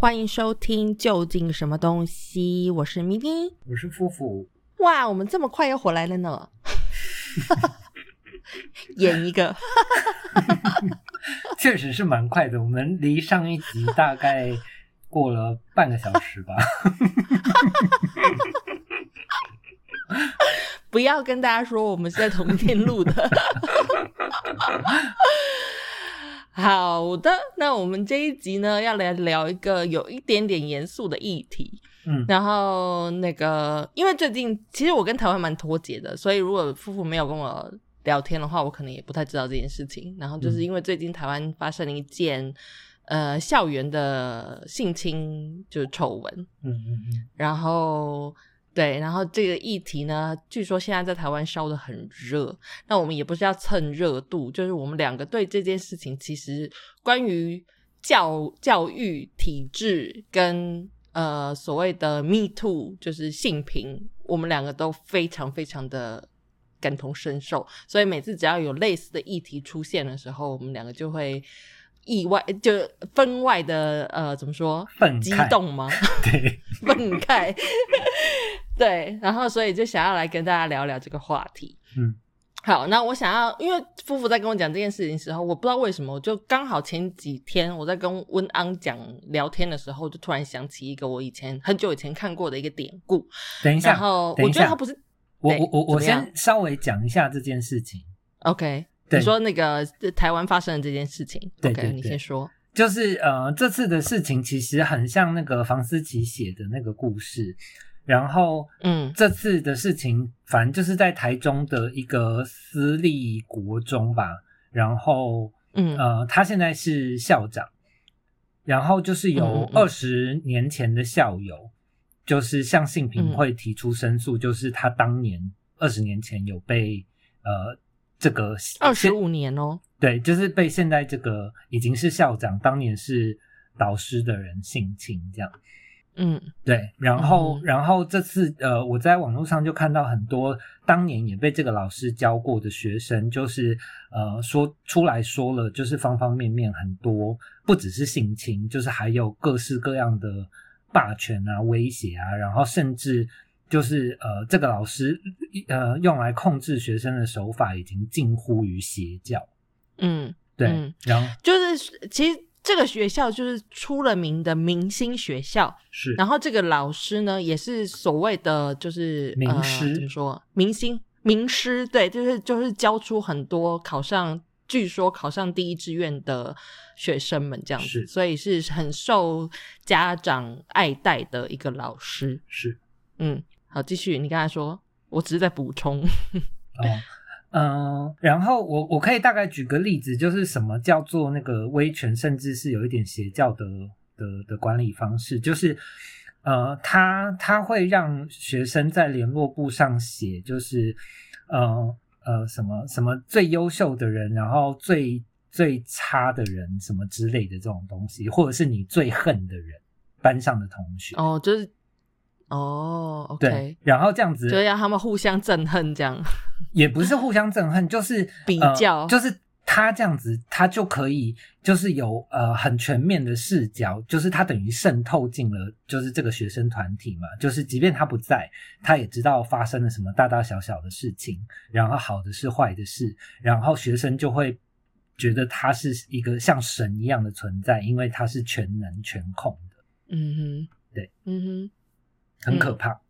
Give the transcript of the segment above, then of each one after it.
欢迎收听《究竟什么东西》，我是咪咪。我是夫妇，哇，我们这么快又回来了呢！演一个，确实是蛮快的。我们离上一集大概过了半个小时吧。不要跟大家说我们是在同一天录的。好的，那我们这一集呢，要来聊一个有一点点严肃的议题。嗯，然后那个，因为最近其实我跟台湾蛮脱节的，所以如果夫妇没有跟我聊天的话，我可能也不太知道这件事情。然后就是因为最近台湾发生了一件呃校园的性侵就是丑闻，嗯嗯嗯，然后对，然后这个议题呢，据说现在在台湾烧的很热。那我们也不是要蹭热度，就是我们两个对这件事情，其实关于教教育体制跟呃所谓的 Me Too，就是性平，我们两个都非常非常的感同身受。所以每次只要有类似的议题出现的时候，我们两个就会。意外就分外的呃，怎么说？激动吗？对，愤慨，对，然后所以就想要来跟大家聊聊这个话题。嗯，好，那我想要，因为夫妇在跟我讲这件事情的时候，我不知道为什么，我就刚好前几天我在跟温安讲聊天的时候，就突然想起一个我以前很久以前看过的一个典故，等一下，然后我觉得他不是我我我我先稍微讲一下这件事情。OK。对。你说那个呃台湾发生的这件事情。对对对你先说。就是呃，这次的事情其实很像那个房思琪写的那个故事，然后嗯。这次的事情，反正就是在台中的一个私立国中吧，然后嗯。呃，他现在是校长，然后就是有二十年前的校友，就是向性平嗯。会提出申诉，就是他当年二十年前有被呃这个二十五年哦，对，就是被现在这个已经是校长，当年是导师的人性侵这样。嗯。对，然后、嗯然后这次呃，我在网络上就看到很多当年也被这个老师教过的学生，就是呃说出来说了，就是方方面面很多，不只是性侵，就是还有各式各样的霸权啊、威胁啊，然后甚至就是呃这个老师呃用来控制学生的手法已经近乎于邪教。嗯，对，嗯然后就是其实这个学校就是出了名的明星学校，是然后这个老师呢也是所谓的就是名师呃、怎么说明星名师，对，就是就是教出很多考上。据说考上第一志愿的学生们这样子，是所以是很受家长爱戴的一个老师。是嗯，好，继续，你刚才说，我只是在补充。哦，嗯，然后我我可以大概举个例子，就是什么叫做那个威权，甚至是有一点邪教的的的管理方式，就是呃，他他会让学生在联络簿上写，就是呃呃什么什么最优秀的人，然后最最差的人，什么之类的这种东西，或者是你最恨的人，班上的同学，哦，就是哦对然后这样子就是让他们互相憎恨这样。也不是互相憎恨，就是比呃较就是他这样子，他就可以就是有呃很全面的视角，就是他等于渗透进了就是这个学生团体嘛，就是即便他不在，他也知道发生了什么大大小小的事情，然后好的是坏的事，然后学生就会觉得他是一个像神一样的存在，因为他是全能全控的，嗯哼，对，嗯哼，很可怕。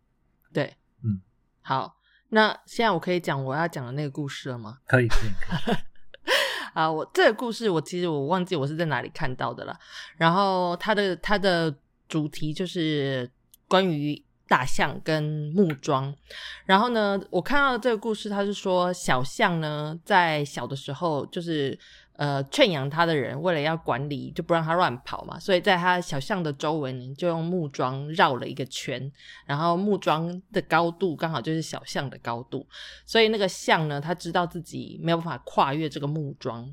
对，嗯，好，那现在我可以讲我要讲的那个故事了吗？可以可以可以，啊，我这个故事我其实我忘记我是在哪里看到的了。然后它的它的主题就是关于大象跟木桩。然后呢，我看到这个故事，它是说小象呢在小的时候就是。呃，圈养它的人为了要管理，就不让它乱跑嘛，所以在它小象的周围呢，就用木桩绕了一个圈，然后木桩的高度刚好就是小象的高度，所以那个象呢，它知道自己没有办法跨越这个木桩，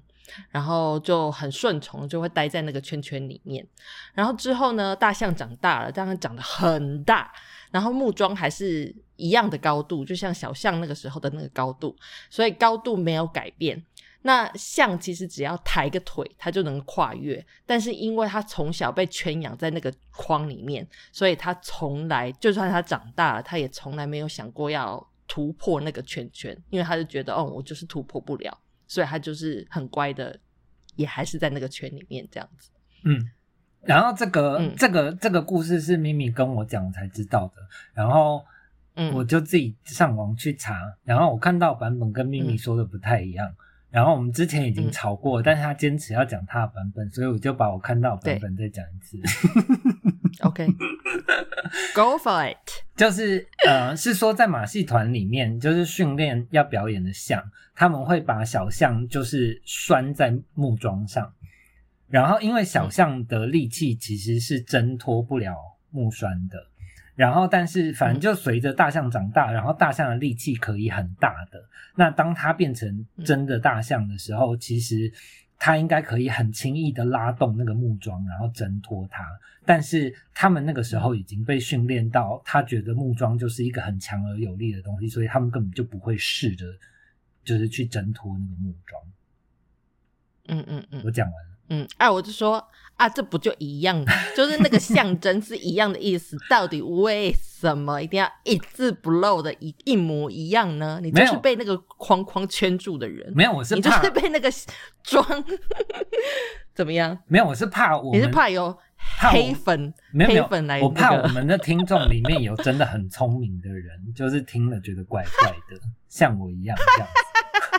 然后就很顺从，就会待在那个圈圈里面。然后之后呢，大象长大了，当然长得很大，然后木桩还是一样的高度，就像小象那个时候的那个高度，所以高度没有改变。那象其实只要抬个腿，它就能跨越。但是因为它从小被圈养在那个框里面，所以它从来就算它长大了，它也从来没有想过要突破那个圈圈，因为他就觉得哦，我就是突破不了，所以他就是很乖的，也还是在那个圈里面这样子。嗯，然后这个、嗯这个这个故事是咪咪跟我讲我才知道的，然后嗯我就自己上网去查，然后我看到版本跟咪咪嗯说的不太一样。然后我们之前已经嗯。吵过，但是他坚持要讲他的版本，所以我就把我看到的版本再讲一次。OK，Go for it。就是呃，是说在马戏团里面，就是训练要表演的象，他们会把小象就是拴在木桩上，然后因为小象的力气其实是挣脱不了木栓的，然后但是反正就随着大象长大，然后大象的力气可以很大的，那当它变成真的大象的时候，其实它应该可以很轻易的拉动那个木桩，然后挣脱它。但是他们那个时候已经被训练到，他觉得木桩就是一个很强而有力的东西，所以他们根本就不会试着就是去挣脱那个木桩。嗯嗯嗯。我讲完了，嗯，哎、我就说啊，这不就一样，就是那个象征是一样的意思，到底为什么一定要一字不漏的一一模一样呢？你就是被那个框框圈住的人，没有，我是 你就是被那个装怎么样？没有，我是怕我你们是怕有黑粉没有黑粉来、那我怕我们的听众里面有真的很聪明的人，就是听了觉得怪怪的，像我一样这样子。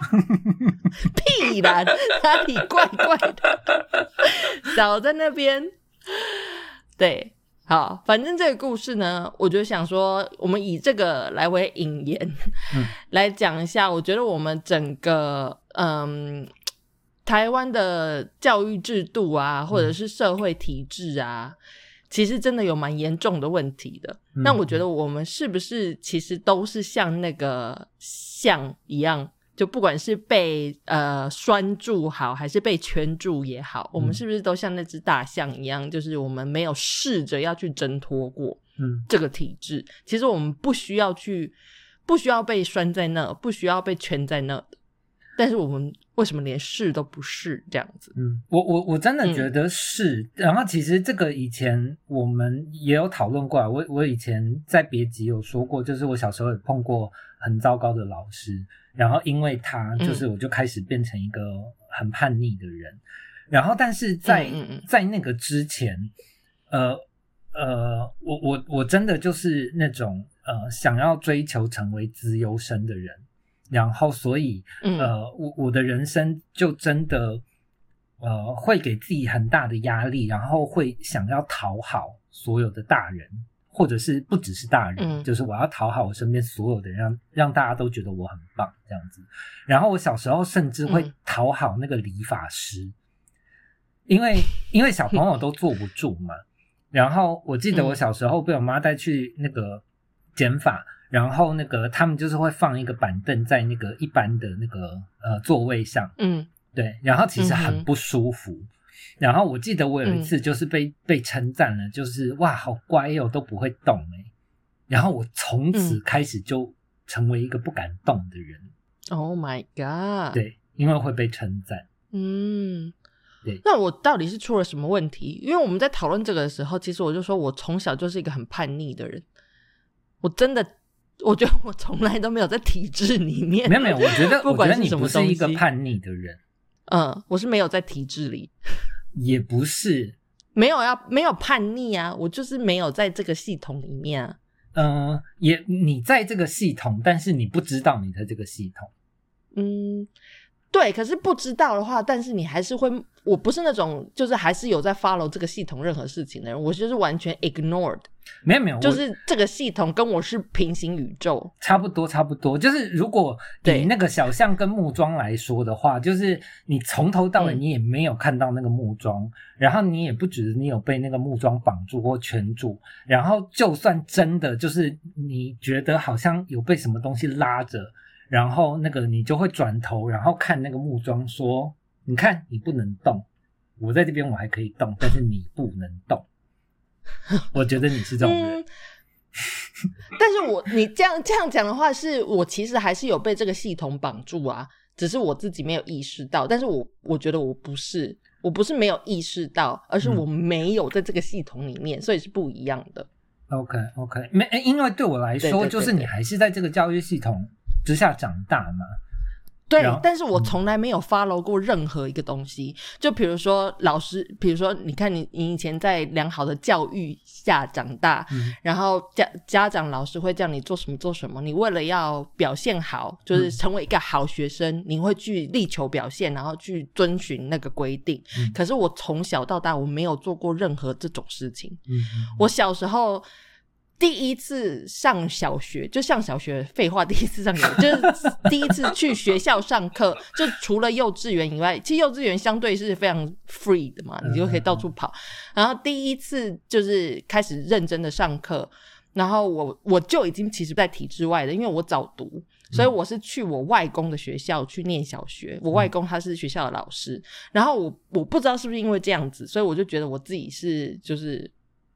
屁啦，哪里怪怪的？少在那边。对，好，反正这个故事呢，我就想说，我们以这个来为引言，嗯来讲一下。我觉得我们整个嗯，台湾的教育制度啊，或者是社会体制啊，其实真的有蛮严重的问题的。嗯那我觉得我们是不是其实都是像那个像一样，就不管是被呃拴住好，还是被圈住也好，我们嗯是不是都像那只大象一样，就是我们没有试着要去挣脱过嗯这个体制？其实我们不需要去，不需要被拴在那，不需要被圈在那。但是我们为什么连试都不试这样子？嗯，我我我真的嗯觉得是。然后其实这个以前我们也有讨论过啊，我我以前在别集有说过，就是我小时候也碰过很糟糕的老师，然后因为他，嗯。就是我就开始变成一个很叛逆的人。然后但是在在那个之前，呃呃，我我我真的就是那种呃想要追求成为资优生的人，然后所以嗯。呃，我我的人生就真的呃会给自己很大的压力，然后会想要讨好所有的大人，或者是不只是大人，嗯就是我要讨好我身边所有的人，让让大家都觉得我很棒这样子。然后我小时候甚至会嗯讨好那个理发师，因为因为小朋友都坐不住嘛。然后我记得我嗯小时候被我妈带去那个剪发，然后那个他们就是会放一个板凳在那个一般的那个呃座位上，嗯对，然后其实很不舒服。然后我记得我有一次就是被、被称赞了，就是哇好乖哦，都不会动哎。然后我从此嗯开始就成为一个不敢动的人，，Oh my god，，对，因为会被称赞。嗯，对。那我到底是出了什么问题？因为我们在讨论这个的时候，其实我就说我从小就是一个很叛逆的人，我真的，我觉得我从来都没有在体制里面，没有没有，我觉得不管是什么不是一个叛逆的人，嗯，我是没有在体制里，也不是，没有要没有叛逆啊，我就是没有在这个系统里面啊。嗯、也你在这个系统，但是你不知道你在这个系统。嗯，对，可是不知道的话，但是你还是会，我不是那种就是还是有在 follow 这个系统任何事情的人，我就是完全 ignored，没有没有，就是这个系统跟我是平行宇宙。差不多，差不多。就是如果对以那个小象跟木桩来说的话，就是你从头到尾嗯你也没有看到那个木桩，然后你也不觉得你有被那个木桩绑住或圈住，然后就算真的就是你觉得好像有被什么东西拉着，然后那个你就会转头，然后看那个木桩说：“你看，你不能动，我在这边我还可以动，但是你不能动。”我觉得你是这种人。嗯，但是我你这样这样讲的话，是我其实还是有被这个系统绑住啊。只是我自己没有意识到。但是我我觉得我不是，我不是没有意识到，而是我没有在这个系统里面，所以是不一样的。OK OK，没，因为对我来说，就是你还是在这个教育系统之下长大嘛。对，但是我从来没有 follow 过任何一个东西。就比如说老师，比如说你看你你以前在良好的教育下长大，嗯然后家家长老师会叫你做什么做什么，你为了要表现好，就是成为一个好学生，你会去力求表现，然后去遵循那个规定。嗯可是我从小到大我没有做过任何这种事情。嗯嗯我小时候第一次上小学，就上小学，废话，第一次上小学 就是第一次去学校上课，就除了幼稚园以外，其实幼稚园相对是非常 free 的嘛，你就可以到处跑。然后第一次就是开始认真的上课，然后我我就已经其实在体制外的，因为我早读。所以我是去我外公的学校去念小学，我外公他是学校的老师，然后我我不知道是不是因为这样子，所以我就觉得我自己是就是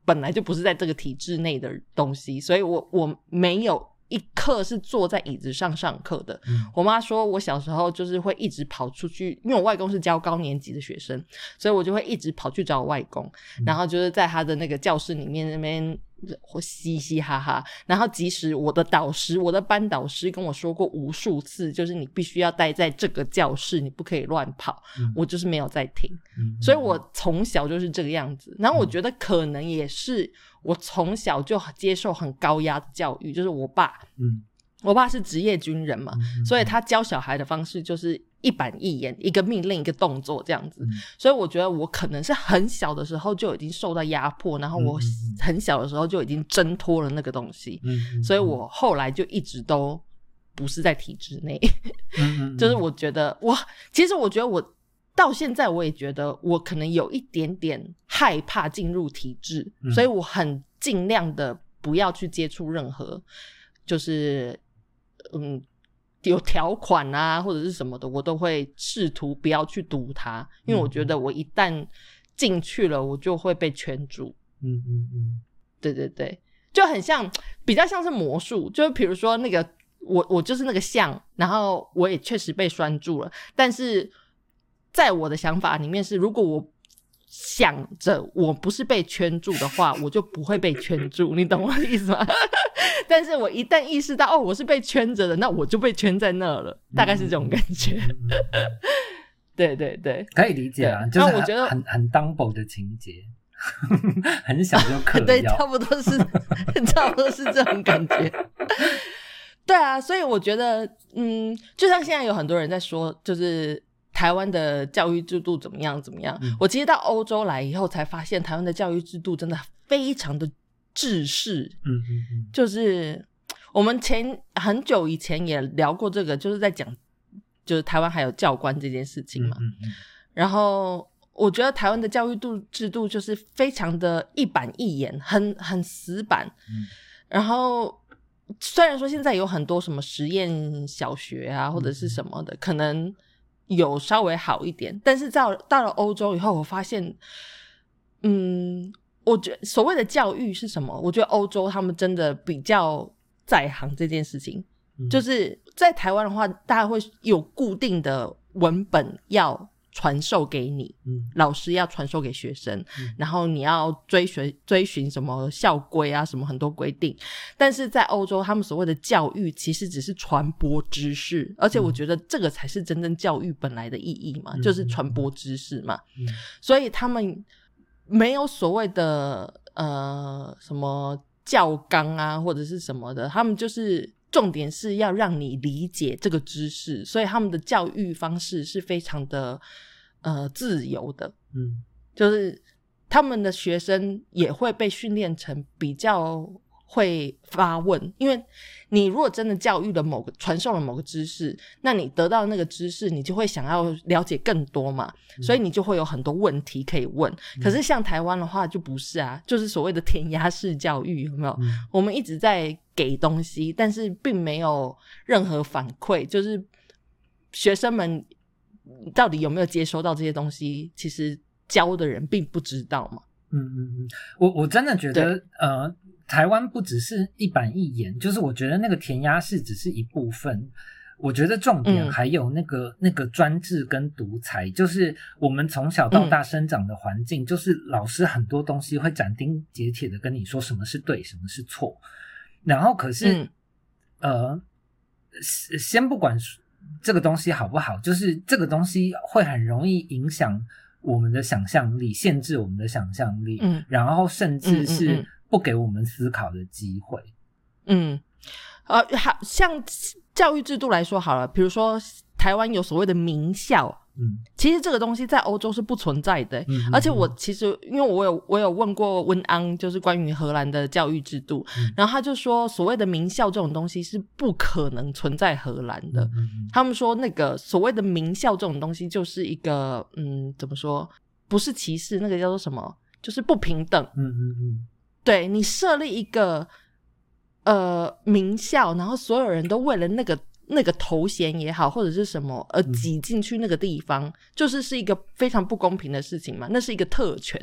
本来就不是在这个体制内的东西，所以我我没有一刻是坐在椅子上上课的。嗯我妈说我小时候就是会一直跑出去，因为我外公是教高年级的学生，所以我就会一直跑去找我外公，然后就是在他的那个教室里面那边。或嘻嘻哈哈，然后即使我的导师、我的班导师跟我说过无数次，就是你必须要待在这个教室，你不可以乱跑，嗯我就是没有在听。嗯。所以我从小就是这个样子。然后我觉得可能也是我从小就接受很高压的教育，就是我爸，嗯。我爸是职业军人嘛，嗯所以他教小孩的方式就是一板一眼，一个命令一个动作这样子。嗯。所以我觉得我可能是很小的时候就已经受到压迫，然后我很小的时候就已经挣脱了那个东西，所以我后来就一直都不是在体制内。就是我觉得我，其实我觉得我到现在我也觉得我可能有一点点害怕进入体制，嗯。所以我很尽量的不要去接触任何就是嗯有条款啊或者是什么的，我都会试图不要去读它，因为我觉得我一旦进去了，我就会被圈住。嗯嗯嗯。对对对，就很像，比较像是魔术，就是比如说那个我我就是那个像，然后我也确实被拴住了，但是在我的想法里面是，如果我想着我不是被圈住的话，我就不会被圈住，你懂我的意思吗？但是我一旦意识到哦，我是被圈着的，那我就被圈在那了，大概是这种感觉。对 对对，可以理解啊，就是我觉得很很 dumble 的情节，很小就嗑 对，差不多是，差不多是这种感觉。对啊，所以我觉得，嗯，就像现在有很多人在说，就是台湾的教育制度怎么样怎么样。嗯我其实到欧洲来以后才发现，台湾的教育制度真的非常的制式，嗯嗯嗯。就是我们前很久以前也聊过这个，就是在讲，就是台湾还有教官这件事情嘛。嗯嗯然后我觉得台湾的教育度制度就是非常的一板一眼，很很死板。嗯。然后虽然说现在有很多什么实验小学啊，或者是什么的，可能有稍微好一点，但是到到了欧洲以后，我发现，嗯，我觉得所谓的教育是什么？我觉得欧洲他们真的比较在行这件事情。嗯就是在台湾的话，大家会有固定的文本要传授给你，嗯老师要传授给学生，嗯然后你要追随追寻什么校规啊，什么很多规定。但是在欧洲，他们所谓的教育其实只是传播知识，而且我觉得这个才是真正教育本来的意义嘛，嗯就是传播知识嘛。嗯所以他们没有所谓的呃什么教纲啊，或者是什么的，他们就是重点是要让你理解这个知识，所以他们的教育方式是非常的呃自由的，嗯。就是他们的学生也会被训练成比较会发问，因为你如果真的教育了某个传授了某个知识，那你得到那个知识，你就会想要了解更多嘛，所以你就会有很多问题可以问。可是像台湾的话就不是啊，就是所谓的填鸭式教育，有没有？嗯我们一直在给东西，但是并没有任何反馈，就是学生们到底有没有接收到这些东西，其实教的人并不知道嘛。嗯嗯嗯，我我真的觉得呃，台湾不只是一板一眼，就是我觉得那个填鸭式只是一部分。我觉得重点嗯。还有那个、那个专制跟独裁，就是我们从小到嗯。大生长的环境，就是老师很多东西会斩钉截铁的跟你说什么是对，什么是错，然后可是、嗯。呃，先先不管这个东西好不好，就是这个东西会很容易影响我们的想象力，限制我们的想象力，嗯。然后甚至是嗯不给我们思考的机会。嗯，呃，好像教育制度来说好了，比如说台湾有所谓的名校，嗯其实这个东西在欧洲是不存在的欸、嗯而且我其实因为我有我有问过温安，就是关于荷兰的教育制度，嗯然后他就说所谓的名校这种东西是不可能存在荷兰的。他们说那个所谓的名校这种东西就是一个嗯，怎么说？不是歧视，那个叫做什么？就是不平等。嗯嗯嗯对你设立一个呃名校，然后所有人都为了那个那个头衔也好，或者是什么而嗯挤进去那个地方，就是是一个非常不公平的事情嘛。那是一个特权。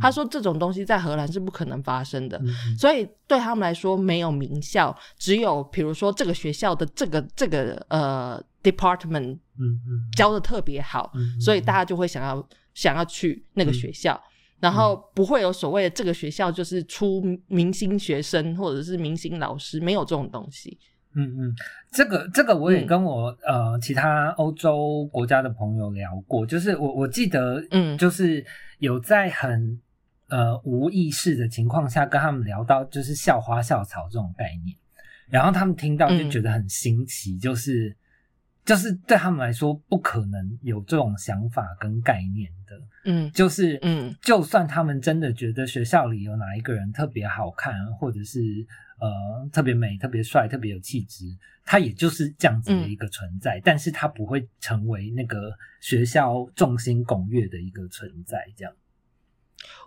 他说这种东西在荷兰是不可能发生的。所以对他们来说，没有名校，只有比如说这个学校的这个这个呃 department 嗯嗯教的特别好，嗯，所以大家就会想要想要去那个学校，然后不会有所谓的这个学校就是出明星学生或者是明星老师，没有这种东西。嗯嗯，这个这个我也嗯。跟我、呃其他欧洲国家的朋友聊过，就是我我记得，嗯。就是有在很呃无意识的情况下跟他们聊到就是校花校草这种概念，然后他们听到就嗯觉得很新奇，就是就是对他们来说不可能有这种想法跟概念。的，嗯就是嗯就算他们真的觉得学校里有哪一个人特别好看，或者是呃特别美、特别帅、特别有气质，他也就是这样子的一个存在，但是他不会成为那个学校众星拱月的一个存在，这样。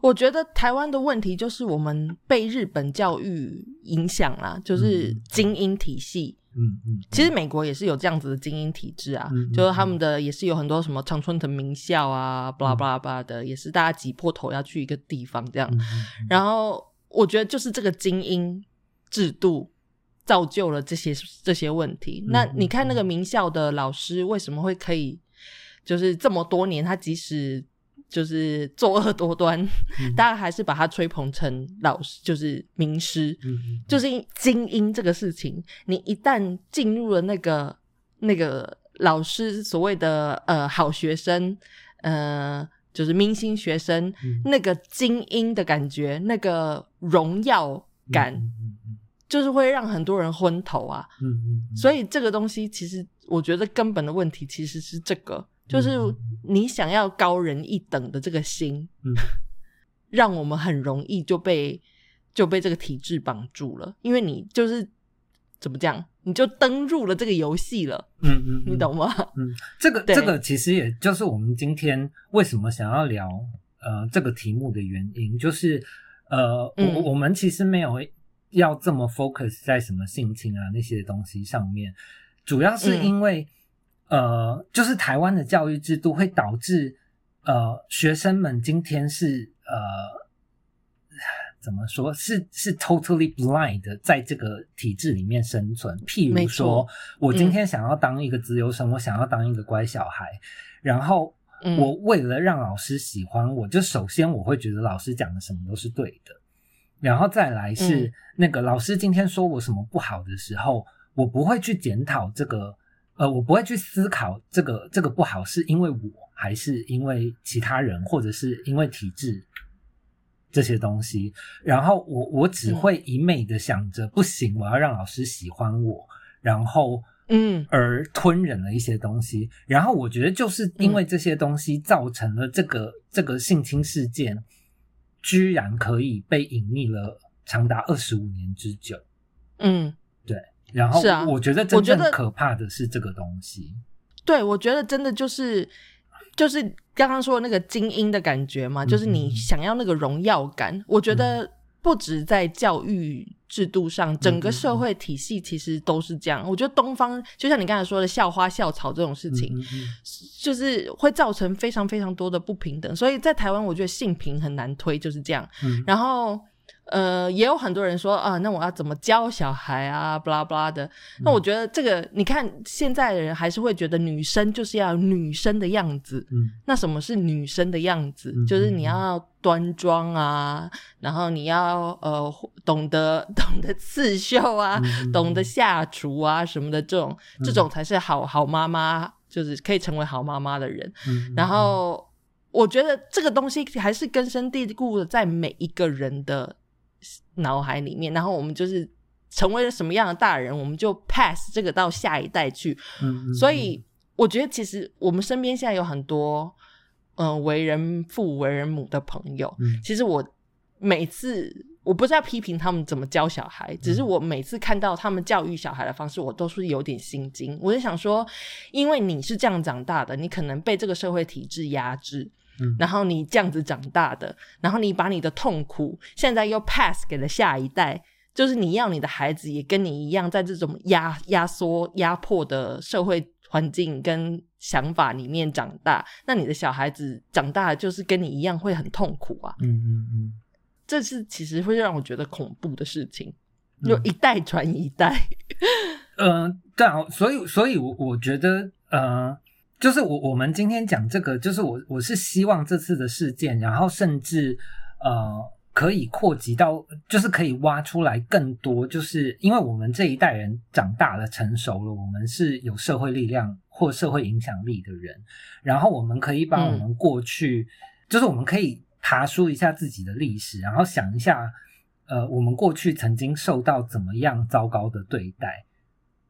我觉得台湾的问题就是我们被日本教育影响啦，就是嗯精英体系。嗯嗯，其实美国也是有这样子的精英体制啊，就是他们的也是有很多什么常春藤名校啊，巴拉巴拉巴拉的，也是大家挤破头要去一个地方这样。然后我觉得就是这个精英制度造就了这些这些问题。嗯那你看那个名校的老师为什么会可以，就是这么多年，他即使就是作恶多端，嗯 大家还是把他吹捧成老师，就是名师。就是精英这个事情，你一旦进入了那个那个老师所谓的呃好学生，呃，就是明星学生，嗯那个精英的感觉，那个荣耀感，就是会让很多人昏头啊。嗯嗯，所以这个东西其实我觉得根本的问题其实是这个，就是嗯。你想要高人一等的这个心，嗯。让我们很容易就被就被这个体制绑住了，因为你就是怎么讲，你就登入了这个游戏了，嗯嗯，你懂吗？嗯，这个 这个其实也就是我们今天为什么想要聊呃这个题目的原因，就是呃我嗯。我们其实没有要这么 focus 在什么性侵啊那些东西上面，主要是嗯。因为、呃就是台湾的教育制度会导致呃学生们今天是呃。怎么说？是是 totally blind 的在这个体制里面生存。譬如说，我今天想要当一个自由生，我想要当一个乖小孩，然后嗯我为了让老师喜欢我，就首先我会觉得老师讲的什么都是对的，然后再来是嗯那个老师今天说我什么不好的时候，我不会去检讨这个，呃，我不会去思考这个这个不好是因为我还是因为其他人，或者是因为体制。这些东西，然后我我只会一昧的想着、不行，我要让老师喜欢我，然后嗯。而吞忍了一些东西，然后我觉得就是因为这些东西造成了这个、这个性侵事件，居然可以被隐匿了长达二十五年之久。嗯，然后是啊我觉得真我觉得正可怕的是这个东西。对，我觉得真的就是就是刚刚说的那个精英的感觉嘛，就是你想要那个荣耀感。我觉得不止在教育制度上，整个社会体系其实都是这样。我觉得东方就像你刚才说的校花校草这种事情，就是会造成非常非常多的不平等。所以在台湾，我觉得性平很难推，就是这样。嗯然后呃，也有很多人说啊，那我要怎么教小孩啊，巴拉巴拉的。那我觉得这个，你看现在的人还是会觉得女生就是要女生的样子。嗯那什么是女生的样子？嗯就是你要端庄啊，然后你要呃懂得 懂得刺绣啊，嗯懂得下厨啊什么的，这种这种才是好好妈妈，就是可以成为好妈妈的人。嗯然后我觉得这个东西还是根深蒂固的在每一个人的脑海里面，然后我们就是成为了什么样的大人，我们就 pass 这个到下一代去。嗯嗯所以我觉得其实我们身边现在有很多嗯、呃为人父为人母的朋友，嗯其实我每次我不是要批评他们怎么教小孩，只嗯是我每次看到他们教育小孩的方式，我都是有点心惊。我就想说，因为你是这样长大的，你可能被这个社会体制压制。嗯然后你这样子长大的，然后你把你的痛苦现在又 pass 给了下一代，就是你要你的孩子也跟你一样，在这种压压缩、压迫的社会环境跟想法里面长大，那你的小孩子长大就是跟你一样会很痛苦啊。嗯嗯嗯这是其实会让我觉得恐怖的事情，嗯就一代传一代。呃，对啊，所以所以我，我觉得，呃，就是我我们今天讲这个，就是我我是希望这次的事件，然后甚至呃可以扩及到，就是可以挖出来更多，就是因为我们这一代人长大了、成熟了，我们是有社会力量或社会影响力的人，然后我们可以把我们过去，就是我们可以爬梳一下自己的历史，然后想一下，呃，我们过去曾经受到怎么样糟糕的对待。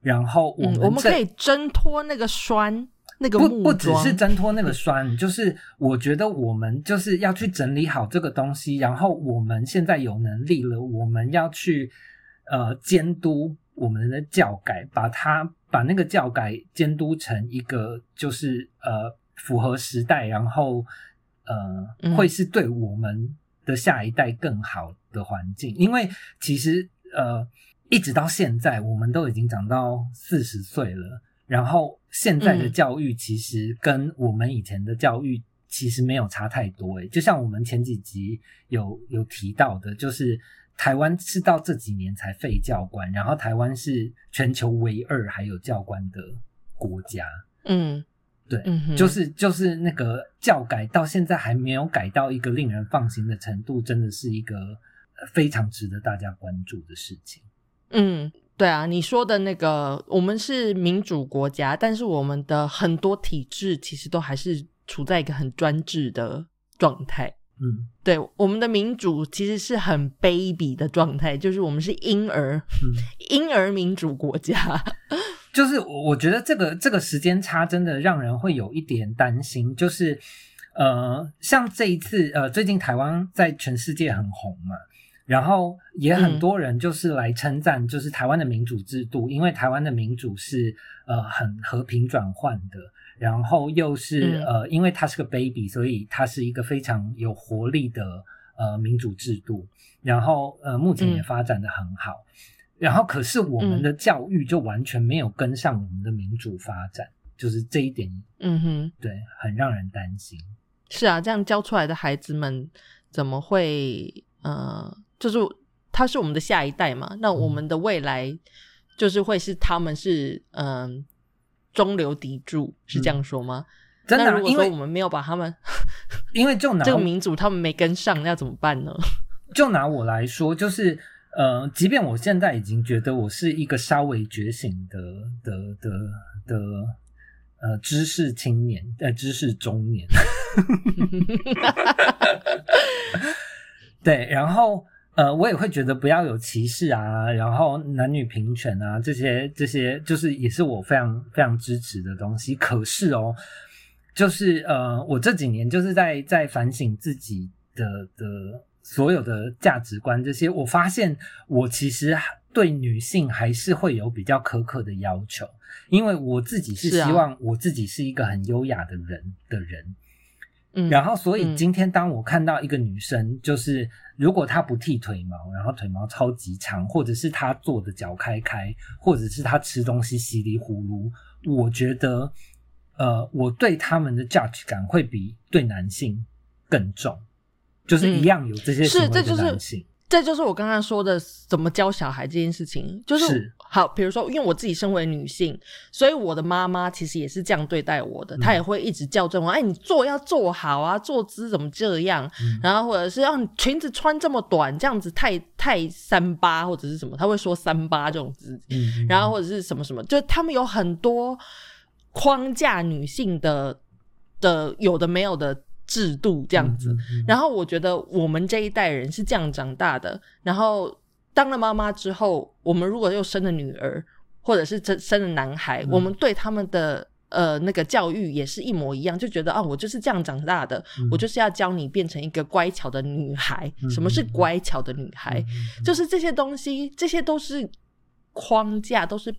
然后我我们可以挣脱那个栓，那个不木不只是挣脱那个酸，就是我觉得我们就是要去整理好这个东西，然后我们现在有能力了，我们要去呃监督我们的教改，把它把那个教改监督成一个就是呃符合时代，然后呃嗯会是对我们的下一代更好的环境，因为其实呃一直到现在，我们都已经长到四十岁了。然后现在的嗯教育其实跟我们以前的教育其实没有差太多诶，就像我们前几集有有提到的，就是台湾是到这几年才废教官，然后台湾是全球唯二还有教官的国家。嗯，对，嗯，就是就是那个教改到现在还没有改到一个令人放心的程度，真的是一个呃非常值得大家关注的事情。嗯，对啊，你说的那个，我们是民主国家，但是我们的很多体制其实都还是处在一个很专制的状态。嗯对，我们的民主其实是很卑鄙的状态，就是我们是婴儿，嗯。婴儿民主国家。就是我我觉得这个这个时间差真的让人会有一点担心，就是呃，像这一次呃，最近台湾在全世界很红嘛，然后也很多人就是来称赞，就是台湾的民主制度，因为台湾的民主是呃很和平转换的，然后又是嗯。呃，因为它是个 baby，所以它是一个非常有活力的呃民主制度，然后呃目前也嗯。发展的很好。然后，可是我们的教育就完全没有跟上我们的民主发展，就是这一点，嗯哼，对，很让人担心。是啊，这样教出来的孩子们怎么会呃，就是他是我们的下一代嘛？那我们的未来就是会是他们是嗯、中流砥柱，是这样说吗？真的啊、如果因为说我们没有把他们 因为就拿这个民族他们没跟上，那要怎么办呢？就拿我来说，就是呃，即便我现在已经觉得我是一个稍微觉醒的的的的呃知识青年，呃知识中年，对，然后呃，我也会觉得不要有歧视啊，然后男女平权啊，这些这些就是也是我非常非常支持的东西。可是哦，就是呃，我这几年就是在在反省自己的的所有的价值观这些，我发现我其实对女性还是会有比较苛刻的要求，因为我自己是希望我自己是一个很优雅的人的人。嗯，然后，所以嗯。今天当我看到一个女生，就是如果她不剃腿毛，然后腿毛超级长，或者是她坐的脚开开，或者是她吃东西稀里糊涂，我觉得，呃，我对他们的 judge 感会比对男性更重，就是嗯。一样有这些行为的是这就是男性。这就是我刚刚说的怎么教小孩这件事情，就是是好，比如说，因为我自己身为女性，所以我的妈妈其实也是这样对待我的，她也会一直校正我，哎，你坐要坐好啊，坐姿怎么这样，嗯。然后或者是让你裙子穿这么短，这样子太太三八或者是什么，她会说三八这种字，嗯，然后或者是什么什么，就他们有很多框架女性的的有的没有的制度这样子。嗯，嗯。然后我觉得我们这一代人是这样长大的，然后当了妈妈之后，我们如果又生了女儿，或者是生生了男孩，嗯我们对他们的。呃，那个教育也是一模一样，就觉得啊，我就是这样长大的，嗯我就是要教你变成一个乖巧的女孩。嗯什么是乖巧的女孩？嗯就是这些东西，这些都是框架，都是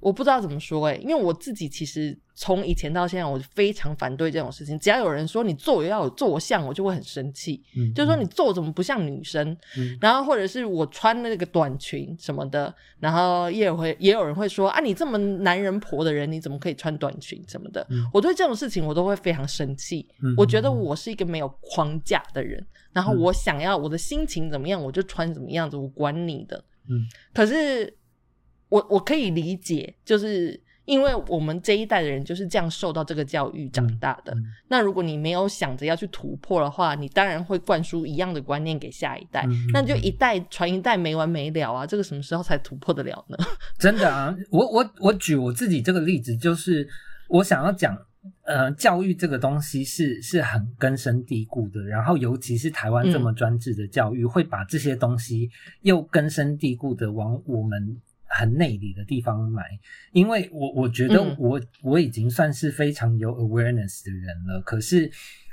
我不知道怎么说哎、因为我自己其实从以前到现在，我非常反对这种事情。只要有人说你做要有做相，我就会很生气。嗯就是说你做怎么不像女生？嗯然后或者是我穿那个短裙什么的，然后也会也有人会说啊，你这么男人婆的人，你怎么可以穿短裙什么的？嗯我对这种事情我都会非常生气。嗯我觉得我是一个没有框架的人，然后嗯我想要我的心情怎么样，我就穿怎么样子，我管你的。嗯可是我我可以理解，就是因为我们这一代的人就是这样受到这个教育长大的。嗯那如果你没有想着要去突破的话，你当然会灌输一样的观念给下一代，嗯那就一代传一代没完没了啊！这个什么时候才突破得了呢？真的啊，我我我举我自己这个例子，就是我想要讲，呃，教育这个东西是是很根深蒂固的，然后尤其是台湾这么专制的教育，会把这些东西又根深蒂固的往我们很内里的地方买。因为我我觉得嗯我、我已经算是非常有 awareness 的人了，可是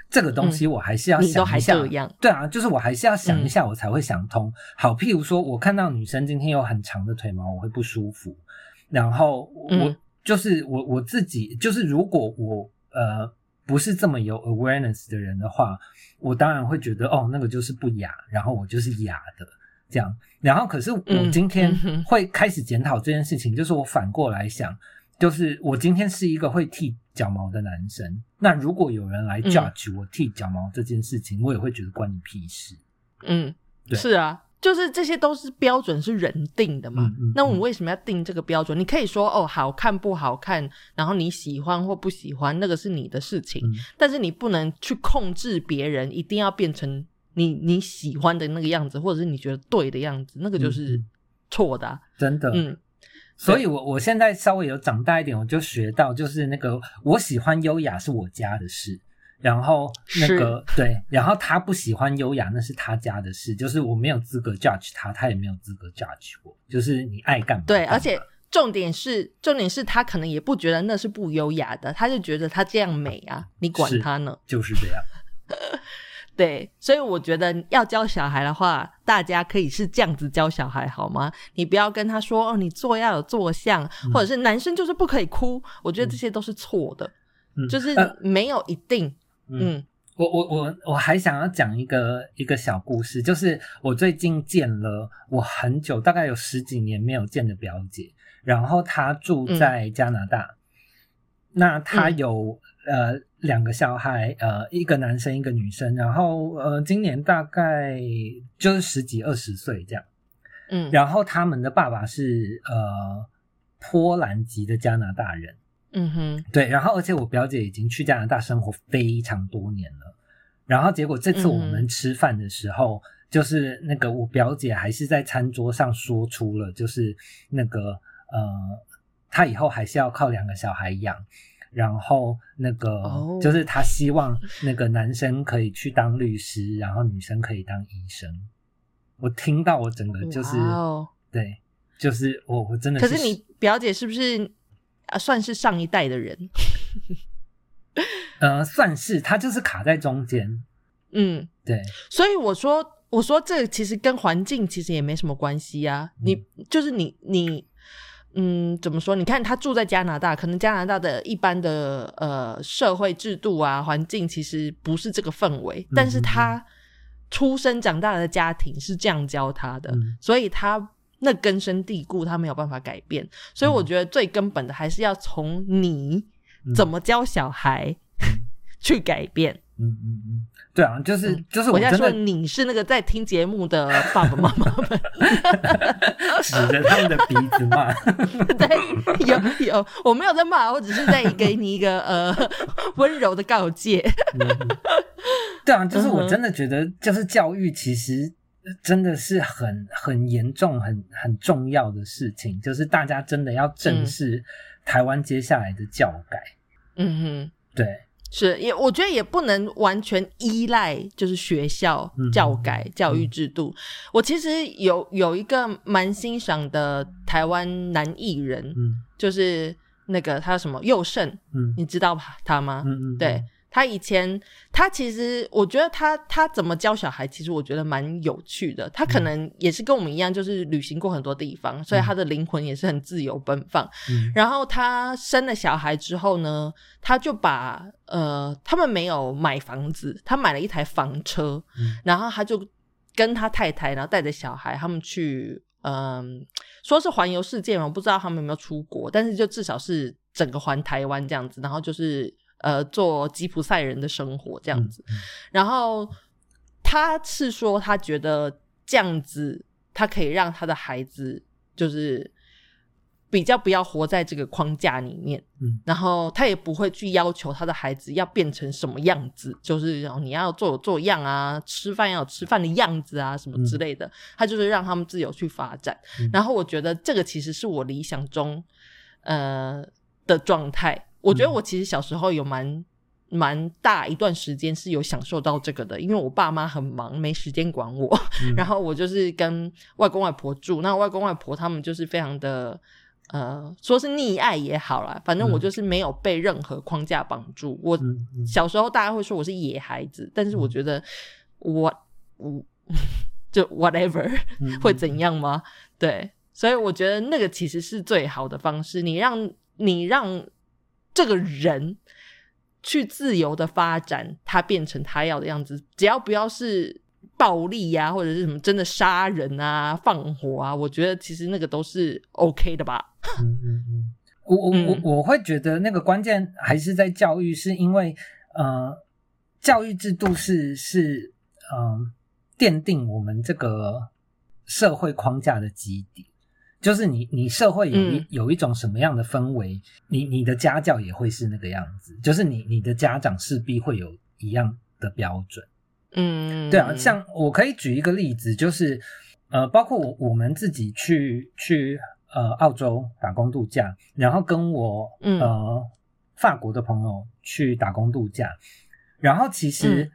这个东西我还是要想一下。对啊，就是我还是要想一下，我才会想通。好，譬如说，我看到女生今天有很长的腿毛，我会不舒服。然后我、嗯就是我我自己，就是如果我呃不是这么有 awareness 的人的话，我当然会觉得哦，那个就是不雅，然后我就是雅的这样。然后可是我嗯今天会开始检讨这件事情，就是我反过来想，就是我今天是一个会剃脚毛的男生，那如果有人来嗯 judge 我剃脚毛这件事情，我也会觉得关你屁事。嗯，对是啊。就是这些都是标准，是人定的嘛？嗯嗯那我们为什么要定这个标准？你可以说哦，好看不好看，然后你喜欢或不喜欢，那个是你的事情。嗯但是你不能去控制别人，一定要变成你你喜欢的那个样子，或者是你觉得对的样子，那个就是错的、啊。真的，嗯所以我我现在稍微有长大一点，我就学到，就是那个我喜欢优雅是我家的事，然后那个对，然后他不喜欢优雅那是他家的事，就是我没有资格 judge 他，他也没有资格 judge 我，就是你爱干嘛对，而且重点是重点是他可能也不觉得那是不优雅的，他就觉得他这样美啊，你管他呢？就是这样，对，所以我觉得要教小孩的话，大家可以是这样子教小孩好吗？你不要跟他说哦，你做要有做相，或者是男生就是不可以哭，我觉得这些都是错的，嗯就是呃没有一定，嗯。嗯。我我我我还想要讲一个一个小故事，就是我最近见了我很久，大概有十几年没有见的表姐，然后她住在加拿大，那她嗯。有、呃两个小孩，呃一个男生一个女生，然后呃今年大概就是十几二十岁这样，嗯。然后他们的爸爸是呃波兰籍的加拿大人。嗯哼，对，然后而且我表姐已经去加拿大生活非常多年了，然后结果这次我们吃饭的时候，就是那个我表姐还是在餐桌上说出了，就是那个呃，她以后还是要靠两个小孩养，然后那个、哦就是他希望那个男生可以去当律师，然后女生可以当医生。我听到我整个就是、对，就是我我真的可是你表姐是不是啊算是上一代的人？呃算是她就是卡在中间，嗯，对。所以我说，我说这其实跟环境其实也没什么关系啊。你就是你你，嗯，怎么说？你看他住在加拿大，可能加拿大的一般的呃社会制度啊环境其实不是这个氛围，但是他出生长大的家庭是这样教他的，嗯所以他。那根深蒂固，他没有办法改变，所以我觉得最根本的还是要从你嗯怎么教小孩 去改变。嗯嗯嗯，对啊，就是就是我在说你是那个在听节目的爸爸妈妈们，指着他们的鼻子骂。对，有有，我没有在骂，我只是在给你一个呃温柔的告诫。嗯 对啊，就是我真的觉得，就是教育其实真的是很很严重、很很重要的事情，就是大家真的要正嗯视台湾接下来的教改。嗯哼。对，是，也我觉得也不能完全依赖就是学校嗯教改、教育制度。我其实有有一个蛮欣赏的台湾男艺人，嗯。就是那个他什么佑胜，嗯。你知道他吗？嗯嗯，对他以前，他其实我觉得他他怎么教小孩，其实我觉得蛮有趣的。他可能也是跟我们一样，就是旅行过很多地方，所以他的灵魂也是很自由奔放。嗯然后他生了小孩之后呢，他就把呃，他们没有买房子，他买了一台房车，嗯然后他就跟他太太，然后带着小孩，他们去嗯、说是环游世界嘛，我不知道他们有没有出国，但是就至少是整个环台湾这样子，然后就是呃做吉普赛人的生活这样子。嗯然后他是说，他觉得这样子，他可以让他的孩子就是比较不要活在这个框架里面，嗯然后他也不会去要求他的孩子要变成什么样子，就是哦你要做有做样啊，吃饭要有吃饭的样子啊，什么之类的，他就是让他们自由去发展。嗯然后我觉得这个其实是我理想中呃的状态。我觉得我其实小时候有蛮蛮大一段时间是有享受到这个的，因为我爸妈很忙，没时间管我，嗯 然后我就是跟外公外婆住，那外公外婆他们就是非常的。呃，说是溺爱也好啦，反正我嗯就是没有被任何框架绑住。我小时候大家会说我是野孩子，但是我觉得我我就 whatever 嗯会怎样吗？对，所以我觉得那个其实是最好的方式。你让你让这个人去自由的发展，他变成他要的样子，只要不要是暴力呀、或者是什么真的杀人啊、放火啊，我觉得其实那个都是 OK 的吧。我我我我会觉得那个关键还是在教育，是因为呃，教育制度是是嗯、奠定我们这个社会框架的基底。就是你，你社会有一、嗯有一种什么样的氛围，你你的家教也会是那个样子。就是你你的家长势必会有一样的标准。嗯，对啊，像我可以举一个例子，就是呃，包括我我们自己去去呃澳洲打工度假，然后跟我嗯呃法国的朋友去打工度假，然后其实嗯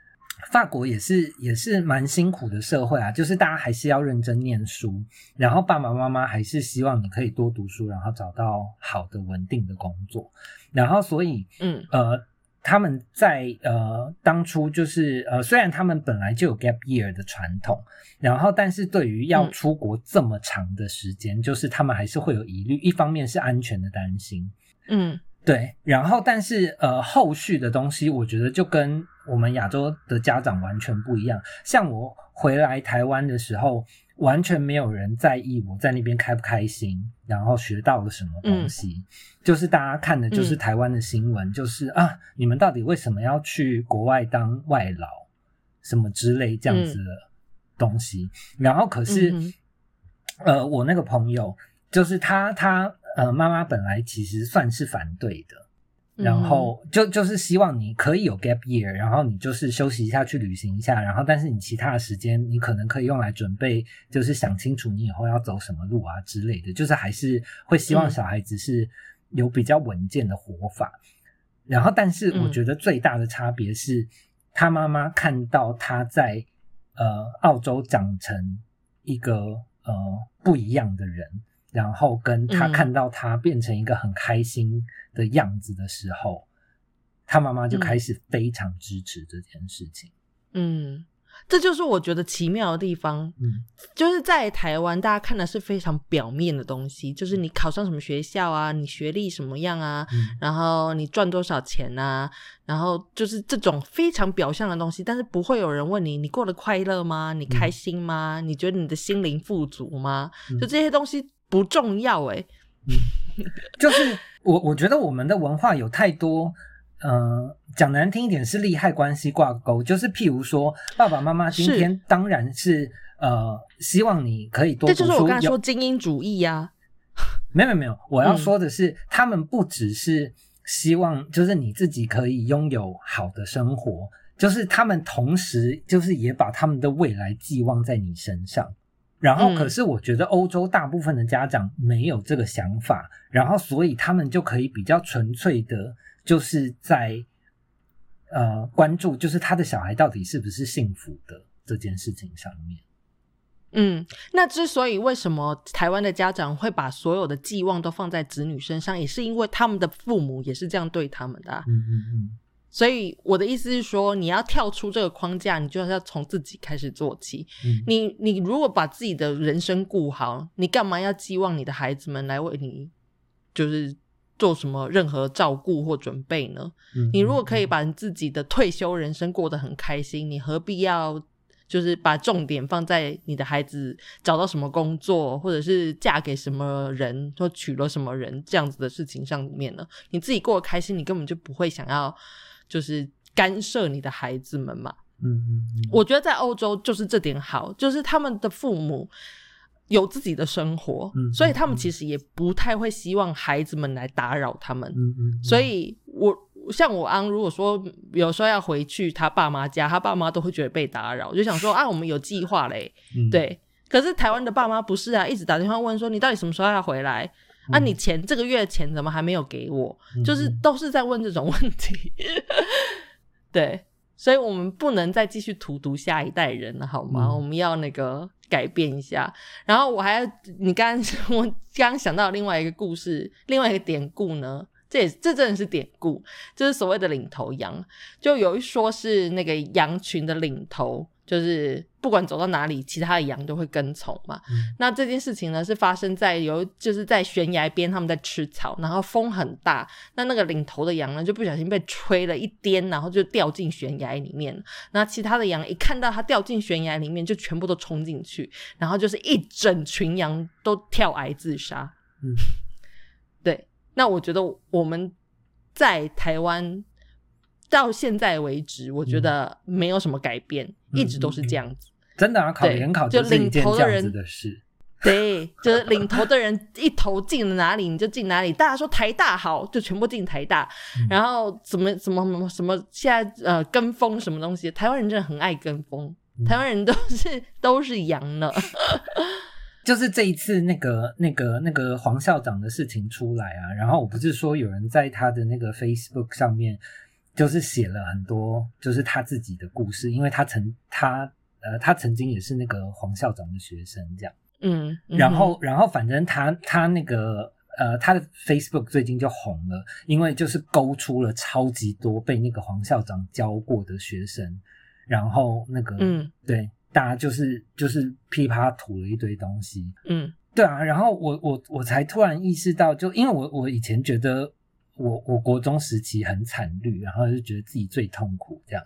法国也是也是蛮辛苦的社会啊，就是大家还是要认真念书，然后爸爸妈妈还是希望你可以多读书，然后找到好的稳定的工作，然后所以嗯。呃，他们在呃当初就是呃，虽然他们本来就有 gap year 的传统，然后但是对于要嗯。出国这么长的时间，就是他们还是会有疑虑。一方面是安全的担心，嗯。对，然后但是呃，后续的东西，我觉得就跟我们亚洲的家长完全不一样。像我回来台湾的时候，完全没有人在意我在那边开不开心，然后学到了什么东西。就是大家看的就是嗯台湾的新闻，就是啊，你们到底为什么要去国外当外劳，什么之类这样子的东西。然后可是，嗯呃，我那个朋友，就是他他呃妈妈本来其实算是反对的。然后就就是希望你可以有 gap year，然后你就是休息一下，去旅行一下，然后但是你其他的时间你可能可以用来准备，就是想清楚你以后要走什么路啊之类的，就是还是会希望嗯。小孩子是有比较稳健的活法。然后，但是我嗯。觉得最大的差别是，他妈妈看到他在呃澳洲长成一个呃不一样的人，然后跟他嗯看到他变成一个很开心的样子的时候，他妈妈就开始非常支持这件事情。嗯，这就是我觉得奇妙的地方。嗯就是在台湾，大家看的是非常表面的东西，就是你考上什么学校啊，你学历什么样啊，嗯然后你赚多少钱啊，然后就是这种非常表象的东西，但是不会有人问你，你过得快乐吗？你开心吗？你觉得你的心灵富足吗？嗯就这些东西不重要诶、就是我我觉得我们的文化有太多呃，讲难听一点是利害关系挂钩，就是譬如说，爸爸妈妈今天当然是呃希望你可以多这读书，就是我刚才说精英主义呀、没有没有没有，我要嗯。说的是，他们不只是希望就是你自己可以拥有好的生活，就是他们同时就是也把他们的未来寄望在你身上。然后，嗯。可是我觉得欧洲大部分的家长没有这个想法，然后所以他们就可以比较纯粹的，就是在呃关注，就是他的小孩到底是不是幸福的这件事情上面。嗯，那之所以为什么台湾的家长会把所有的寄望都放在子女身上，也是因为他们的父母也是这样对他们的啊、嗯嗯嗯，所以我的意思是说，你要跳出这个框架，你就是要从自己开始做起。嗯你你如果把自己的人生顾好，你干嘛要寄望你的孩子们来为你就是做什么任何照顾或准备呢？嗯你如果可以嗯把你自己的退休人生过得很开心，你何必要就是把重点放在你的孩子找到什么工作，或者是嫁给什么人，或娶了什么人这样子的事情上面呢？你自己过得开心，你根本就不会想要就是干涉你的孩子们嘛。嗯我觉得在欧洲就是这点好，就是他们的父母有自己的生活，嗯所以他们嗯其实也不太会希望孩子们来打扰他们。嗯嗯，所以我像我昂，如果说有时候要回去他爸妈家，他爸妈都会觉得被打扰，就想说啊，我们有计划嘞，嗯，对。可是台湾的爸妈不是啊，一直打电话问说你到底什么时候要回来？啊，嗯你钱这个月的钱怎么还没有给我？嗯就是都是在问这种问题。对，所以我们不能再继续荼毒下一代人了，好吗？嗯我们要那个改变一下。然后我还要，你刚刚我刚刚想到另外一个故事，另外一个典故呢。这也这真的是典故，就是所谓的领头羊。就有一说是那个羊群的领头，就是不管走到哪里，其他的羊都会跟从嘛。嗯那这件事情呢，是发生在有就是在悬崖边，他们在吃草，然后风很大，那那个领头的羊呢，就不小心被吹了一颠，然后就掉进悬崖里面。那其他的羊一看到它掉进悬崖里面，就全部都冲进去，然后就是一整群羊都跳崖自杀。嗯，对。那我觉得我们在台湾到现在为止，我觉得没有什么改变，嗯一直都是这样子。真的啊，考对联考就是领头的人的事。对，就是领头的人一头进了哪里你就进哪里。大家说台大好，就全部进台大。嗯然后怎么怎么什么什么，现在呃跟风什么东西，台湾人真的很爱跟风。嗯 台湾人都是都是羊呢，就是这一次那个那个那个黄校长的事情出来啊，然后我不是说有人在他的那个 Facebook 上面，就是写了很多就是他自己的故事，因为他曾他呃他曾经也是那个黄校长的学生这样，嗯，嗯然后然后反正他他那个。呃，他的 Facebook 最近就红了，因为就是勾出了超级多被那个黄校长教过的学生，然后那个，嗯，对，大家就是就是噼啪吐了一堆东西，嗯。对啊，然后我我我才突然意识到，就因为我我以前觉得我我国中时期很惨绿，然后就觉得自己最痛苦这样，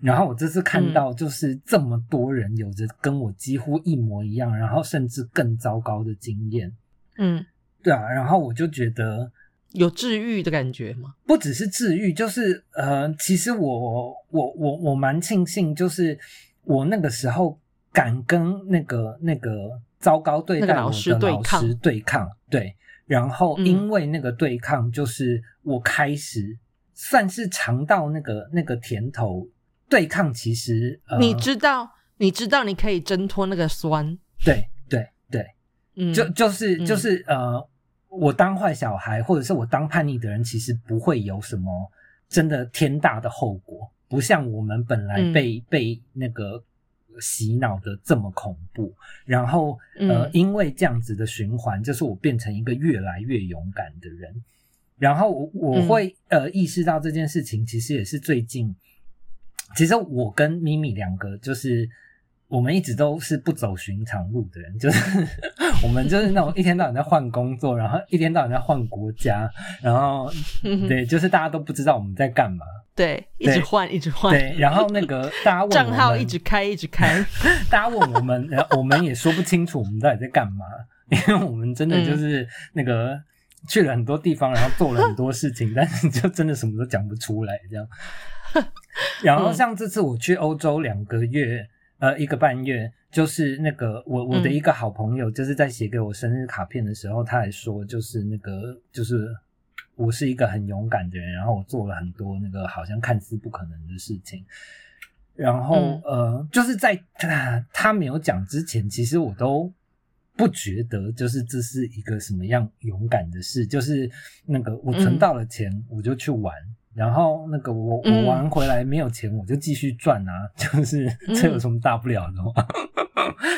然后我这次看嗯。到就是这么多人有着跟我几乎一模一样，然后甚至更糟糕的经验，嗯，对啊，然后我就觉得有治愈的感觉吗？不只是治愈，就是呃，其实我我我我蛮庆幸，就是我那个时候敢跟那个那个糟糕对待我那个老师的老对抗师对抗，对，然后嗯因为那个对抗，就是我开始算是尝到那个那个甜头。对抗其实，呃、你知道，你知道你可以挣脱那个酸，对对对，嗯，就就是嗯就是呃，我当坏小孩，或者是我当叛逆的人，其实不会有什么真的天大的后果，不像我们本来嗯被、被那个洗脑的这么恐怖。然后呃嗯，因为这样子的循环，就是我变成一个越来越勇敢的人。然后我我嗯会、呃意识到这件事情，其实也是最近，其实我跟咪咪两个就是。我们一直都是不走寻常路的人，就是我们就是那种一天到晚在换工作，然后一天到晚在换国家，然后嗯对，就是大家都不知道我们在干嘛，对，一直换，一直换，对，然后那个大家问我账号一直开，一直开，大家问我们，然后我们也说不清楚我们到底在干嘛，因为我们真的就是那个去了很多地方，然后做了很多事情，但是就真的什么都讲不出来这样。然后像这次我去欧洲两个月，呃，一个半月，就是那个我我的一个好朋友，就是在写给我生日卡片的时候，他还说，就是那个就是我是一个很勇敢的人，然后我做了很多那个好像看似不可能的事情。然后呃，就是在他他没有讲之前，其实我都不觉得就是这是一个什么样勇敢的事，就是那个我存到了钱，我就去玩。然后那个我我玩回来没有钱，我就继续赚啊，就是这有什么大不了的吗？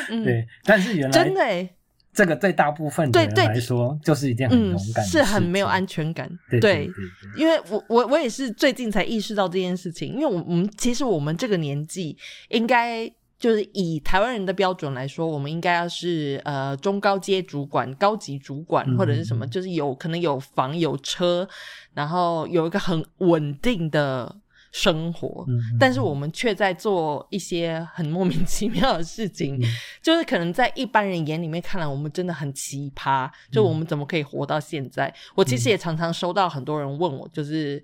对，但是原来真的，这个对大部分的人来说就是一件很勇敢，是很没有安全感。对对对，因为我我我也是最近才意识到这件事情，因为我们其实我们这个年纪应该。就是以台湾人的标准来说，我们应该要是呃中高阶主管、高级主管或者是什么，就是有可能有房有车，然后有一个很稳定的生活。但是我们却在做一些很莫名其妙的事情，就是可能在一般人眼里面看来，我们真的很奇葩。就我们怎么可以活到现在？我其实也常常收到很多人问我，就是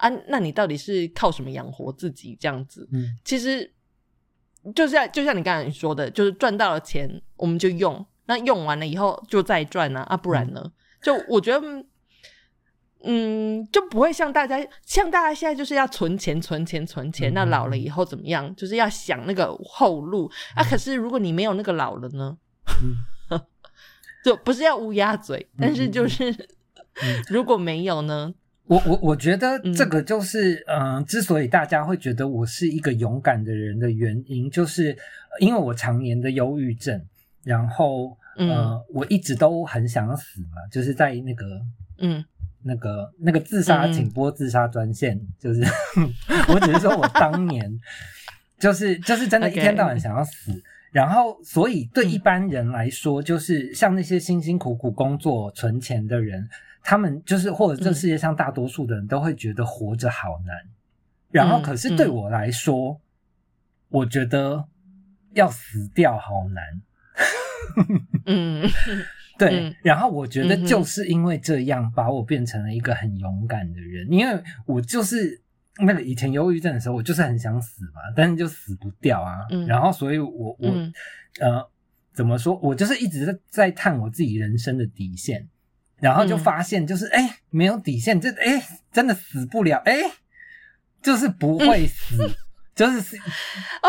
啊，那你到底是靠什么养活自己？这样子，其实。就像就像你刚才说的，就是赚到了钱我们就用，那用完了以后就再赚啊，啊不然呢？就我觉得，嗯，就不会像大家像大家现在就是要存钱存钱存钱，那老了以后怎么样？就是要想那个后路啊。可是如果你没有那个老了呢？就不是要乌鸦嘴，但是就是 如果没有呢？我我我觉得这个就是，嗯，之所以大家会觉得我是一个勇敢的人的原因，就是因为我常年的忧郁症，然后，呃，我一直都很想死嘛，就是在那个，嗯，那个那个自杀请拨自杀专线，就是，我只是说我当年就是就是真的一天到晚想要死，然后所以对一般人来说，就是像那些辛辛苦苦工作存钱的人。他们就是，或者这世界上大多数的人都会觉得活着好难，然后可是对我来说，我觉得要死掉好难。嗯，对。然后我觉得就是因为这样，把我变成了一个很勇敢的人，因为我就是那个以前忧郁症的时候，我就是很想死嘛，但是就死不掉啊。然后所以我我呃怎么说，我就是一直在在探我自己人生的底线。然后就发现，就是哎，没有底线，这哎，真的死不了，哎，就是不会死，就是哦，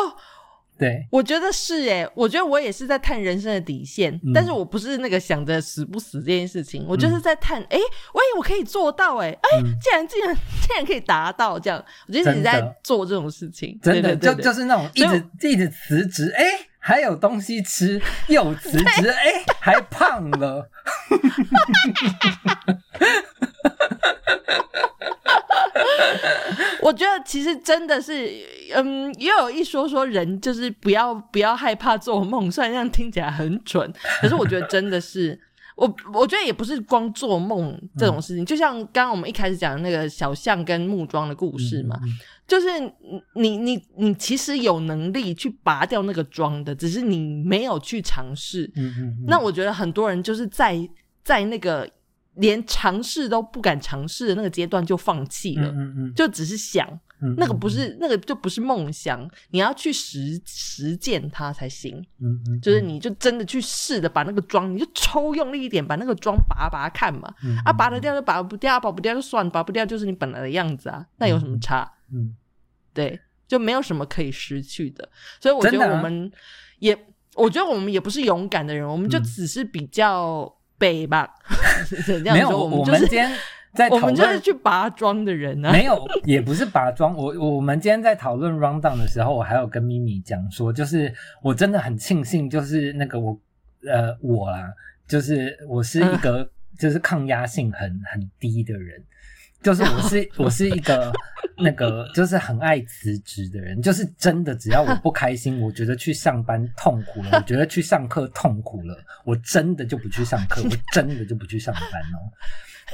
对，我觉得是哎，我觉得我也是在探人生的底线，但是我不是那个想着死不死这件事情，我就是在探，哎，喂，我可以做到，哎，哎，竟然竟然 竟然可以达到这样，我觉得你在做这种事情，真的就就是那种一直一直辞职，哎。还有东西吃，又辞职，哎，还胖了。我觉得其实真的是，嗯，也有一说说人就是不要不要害怕做梦，虽然这样听起来很蠢，可是我觉得真的是。我我觉得也不是光做梦这种事情，就像刚刚我们一开始讲的那个小象跟木桩的故事嘛，就是你你你其实有能力去拔掉那个桩的，只是你没有去尝试。那我觉得很多人就是在在那个连尝试都不敢尝试的那个阶段就放弃了，嗯嗯，就只是想。那个不是那个就不是梦想，你要去实实践它才行。嗯嗯，就是你就真的去试着把那个桩，你就抽用力一点，把那个桩拔拔看嘛。啊，拔得掉就拔不掉，拔不掉就算，拔不掉就是你本来的样子啊，那有什么差？嗯，对，就没有什么可以失去的。所以我觉得我们也，我觉得我们也不是勇敢的人，我们就只是比较北吧。没有，我们今天。在我们就是去拔桩的人呢，没有，也不是拔桩。我我们今天在讨论 rundown 的时候，我还有跟咪咪讲说，就是我真的很庆幸，就是那个我呃我啦，就是我是一个就是抗压性很很低的人，就是我是我是一个那个就是很爱辞职的人，就是真的只要我不开心，我觉得去上班痛苦了，我觉得去上课痛苦了，我真的就不去上课，我真的就不去上班哦。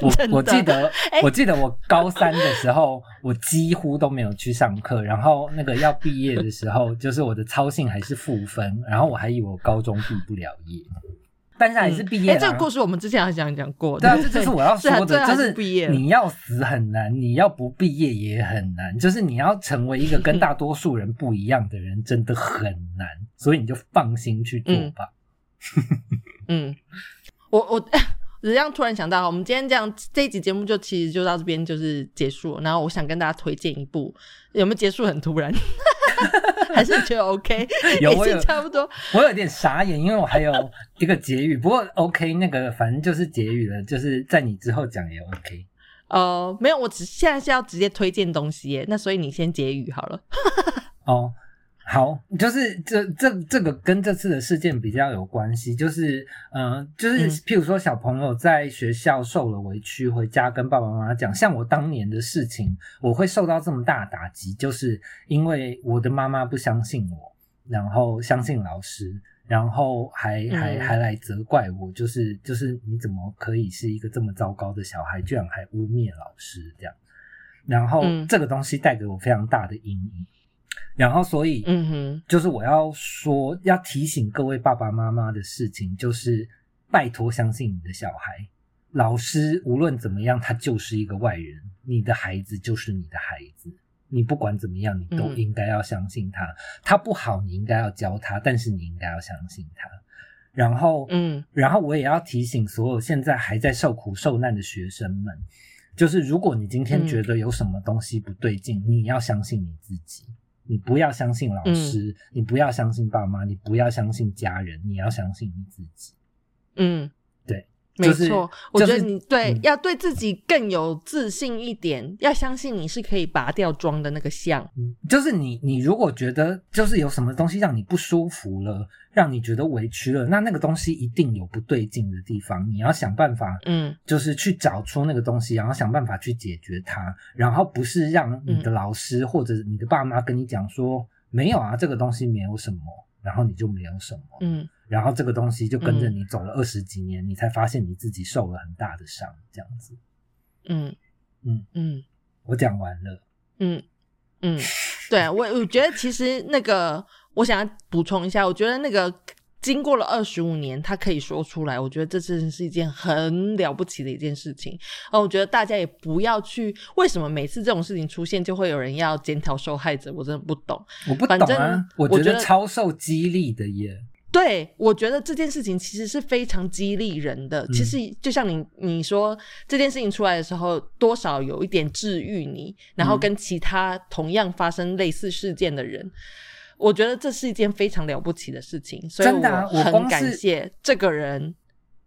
我我记得，我记得我高三的时候，我几乎都没有去上课。然后那个要毕业的时候，就是我的操性还是负分，然后我还以为我高中毕不了业。但是还是毕业。这个故事我们之前好像讲过，对啊，对这就是我要 说的，就是毕业你要死很难，你要不毕业也很难，就是你要成为一个跟大多数人不一样的人，真的很难，所以你就放心去做吧。嗯，我 我这样突然想到，我们今天这样这一集节目就其实就到这边就是结束了。然后我想跟大家推荐一部，有没有结束很突然？还是你觉得 OK？已有我有差不多。我有点傻眼，因为我还有一个结语，不过 OK，那个反正就是结语了，就是在你之后讲也 OK。呃，没有，我只现在是要直接推荐东西耶。那所以你先结语好了。哦，好，就是这这这个跟这次的事件比较有关系，就是嗯、呃就是嗯譬如说小朋友在学校受了委屈，回家跟爸爸妈妈讲，像我当年的事情，我会受到这么大的打击，就是因为我的妈妈不相信我，然后相信老师。然后还还嗯还来责怪我，就是就是你怎么可以是一个这么糟糕的小孩，居然还污蔑老师这样？然后嗯这个东西带给我非常大的阴影。然后所以，嗯哼，就是我要说，要提醒各位爸爸妈妈的事情，就是拜托相信你的小孩，老师无论怎么样，他就是一个外人，你的孩子就是你的孩子，你不管怎么样，你都嗯应该要相信他。他不好，你应该要教他，但是你应该要相信他。然后，嗯。然后我也要提醒所有现在还在受苦受难的学生们，就是如果你今天嗯。觉得有什么东西不对劲，你要相信你自己，你不要相信老师，你不要相信爸妈，你不要相信家人，你要相信你自己。嗯，对，没错。我觉得你对、嗯要对自己更有自信一点，要相信你是可以拔掉妆的那个像。嗯，就是你，你如果觉得就是有什么东西让你不舒服了，让你觉得委屈了，那那个东西一定有不对劲的地方，你要想办法，嗯就是去找出那个东西，然后想办法去解决它，然后不是让你的老师或者你的爸妈跟你讲说没有啊，这个东西没有什么，然后你就没有什么，嗯。然后这个东西就跟着嗯。你走了二十几年，你才发现你自己受了很大的伤，这样子。嗯。嗯。嗯。我讲完了，嗯嗯，对我我觉得其实那个，我想要补充一下，我觉得那个。经过了二十五年，他可以说出来，我觉得这真的是一件很了不起的一件事情。哦，我觉得大家也不要去，为什么每次这种事情出现，就会有人要检讨受害者？我真的不懂。我不反正懂啊，我觉得我觉得超受激励的耶。对，我觉得这件事情其实是非常激励人的。嗯其实就像你你说这件事情出来的时候，多少有一点治愈你，然后嗯跟其他同样发生类似事件的人，我觉得这是一件非常了不起的事情。所以真的啊我很感光是谢这个人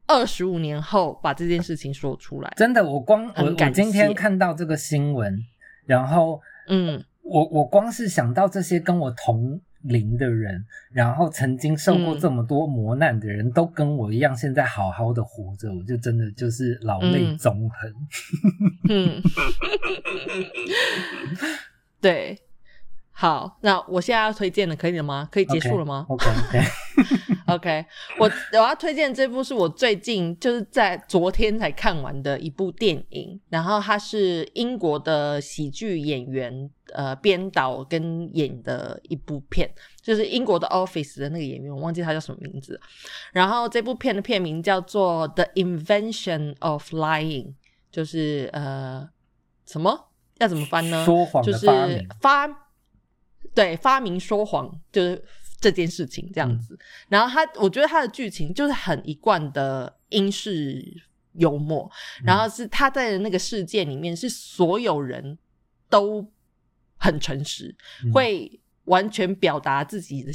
二十五年后把这件事情说出来。真的，我光我我今天看到这个新闻，然后嗯我我光是想到这些跟我同龄的人，然后曾经受过嗯这么多磨难的人，都跟我一样，现在好好的活着，我就真的就是老泪嗯纵横。嗯，对。好，那我现在要推荐的可以了吗？可以结束了吗？OK OK，OK，我我要推荐这部是我最近就是在昨天才看完的一部电影，然后它是英国的喜剧演员呃编导跟演的一部片，就是英国的 Office 的那个演员，我忘记他叫什么名字。然后这部片的片名叫做《The Invention of Lying》，就是呃什么要怎么翻呢？说谎的就是发明。发对发明说谎，就是这件事情这样子。然后他，我觉得他的剧情就是很一贯的英式幽默，然后是他在那个世界里面，是所有人都很诚实，嗯会完全表达自己的，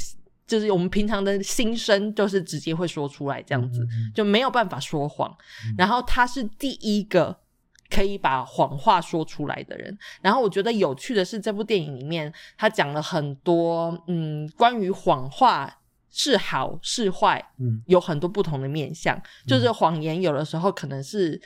就是我们平常的心声，就是直接会说出来这样子。就没有办法说谎。嗯然后他是第一个可以把谎话说出来的人。然后我觉得有趣的是，这部电影里面他讲了很多，嗯，关于谎话是好是坏，嗯有很多不同的面向。就是谎言有的时候可能是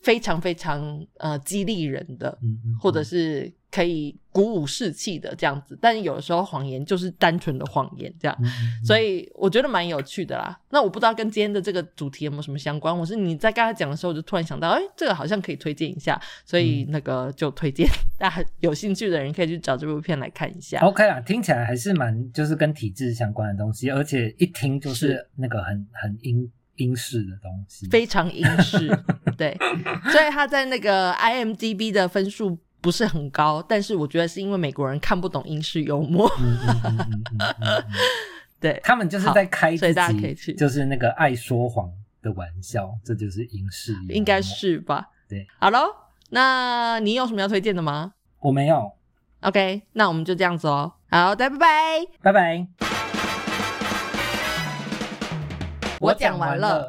非常非常呃激励人的，嗯嗯，或者是可以鼓舞士气的这样子。但是有的时候谎言就是单纯的谎言这样。所以我觉得蛮有趣的啦。那我不知道跟今天的这个主题有没有什么相关。我是你在刚才讲的时候，我就突然想到，哎、这个好像可以推荐一下，所以那个就推荐 大家有兴趣的人可以去找这部片来看一下。OK 啦，听起来还是蛮就是跟体制相关的东西，而且一听就是是那个很很英英式的东西，非常英式，对，所以他在那个 IMDB 的分数不是很高，但是我觉得是因为美国人看不懂英式幽默，对，他们就是在开所以大家可以去就是那个爱说谎的玩笑，这就是英式应该是吧？对，好喽，那你有什么要推荐的吗我没有，？OK，那我们就这样子哦，好的，拜拜。拜拜。我讲完了。